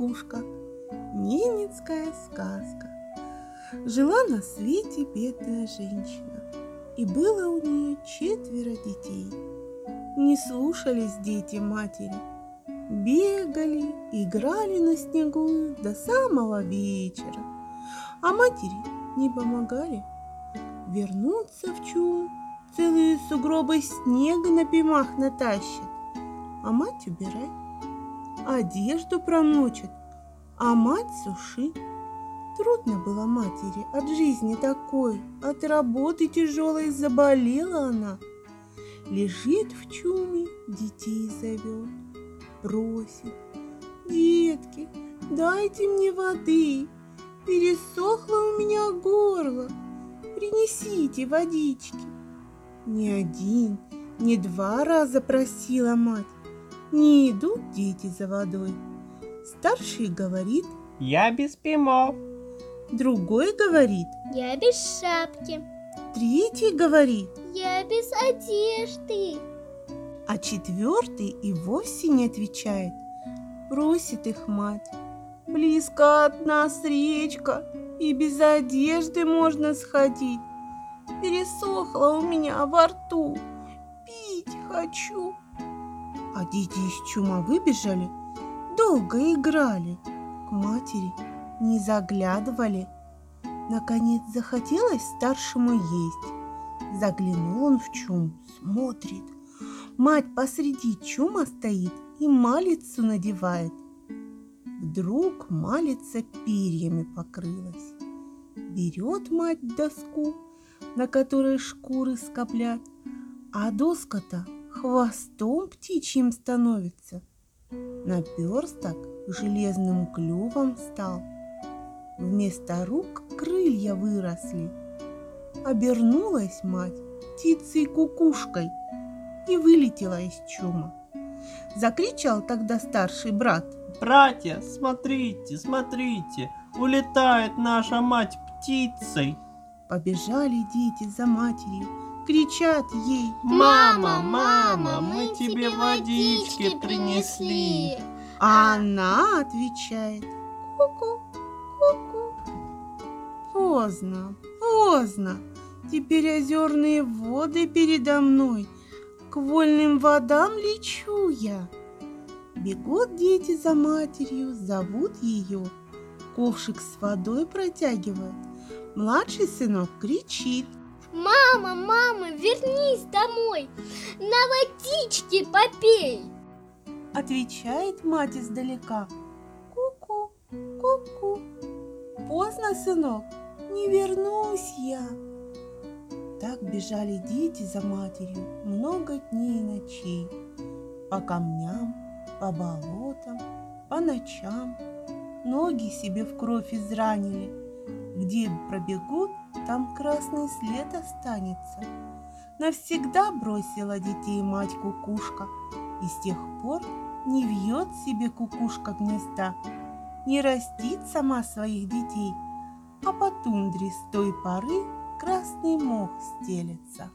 кукушка. Ненецкая сказка. Жила на свете бедная женщина, и было у нее четверо детей. Не слушались дети матери, бегали, играли на снегу до самого вечера, а матери не помогали. Вернуться в чум, целые сугробы снега на пимах натащат, а мать убирай одежду промочит, а мать суши. Трудно было матери от жизни такой, от работы тяжелой заболела она. Лежит в чуме, детей зовет, просит. Детки, дайте мне воды, пересохло у меня горло, принесите водички. Ни один, ни два раза просила мать, не идут дети за водой. Старший говорит, Я без пимов. другой говорит, Я без шапки. третий говорит, Я без одежды. а четвертый и вовсе не отвечает. Просит их мать. Близко от нас речка, и без одежды можно сходить. Пересохло у меня во рту, пить хочу. А дети из чума выбежали, долго играли, к матери не заглядывали. Наконец захотелось старшему есть. Заглянул он в чум, смотрит. Мать посреди чума стоит и малицу надевает. Вдруг малица перьями покрылась. Берет мать доску, на которой шкуры скоплят, а доска-то хвостом птичьим становится. Наперсток железным клювом стал. Вместо рук крылья выросли. Обернулась мать птицей-кукушкой и вылетела из чума. Закричал тогда старший брат. Братья, смотрите, смотрите, улетает наша мать птицей. Побежали дети за матерью, кричат ей. Мама, мама, мы тебе водички принесли. А она отвечает. Ку-ку, ку-ку. Поздно, поздно. Теперь озерные воды передо мной. К вольным водам лечу я. Бегут дети за матерью, зовут ее. Ковшик с водой протягивают. Младший сынок кричит. Мама, мама, вернись домой. На водичке попей. Отвечает мать издалека. Ку-ку, ку-ку. Поздно, сынок, не вернусь я. Так бежали дети за матерью много дней и ночей. По камням, по болотам, по ночам. Ноги себе в кровь изранили. Где пробегут, там красный след останется. Навсегда бросила детей мать кукушка, и с тех пор не вьет себе кукушка гнезда, не растит сама своих детей, а по тундре с той поры красный мох стелется.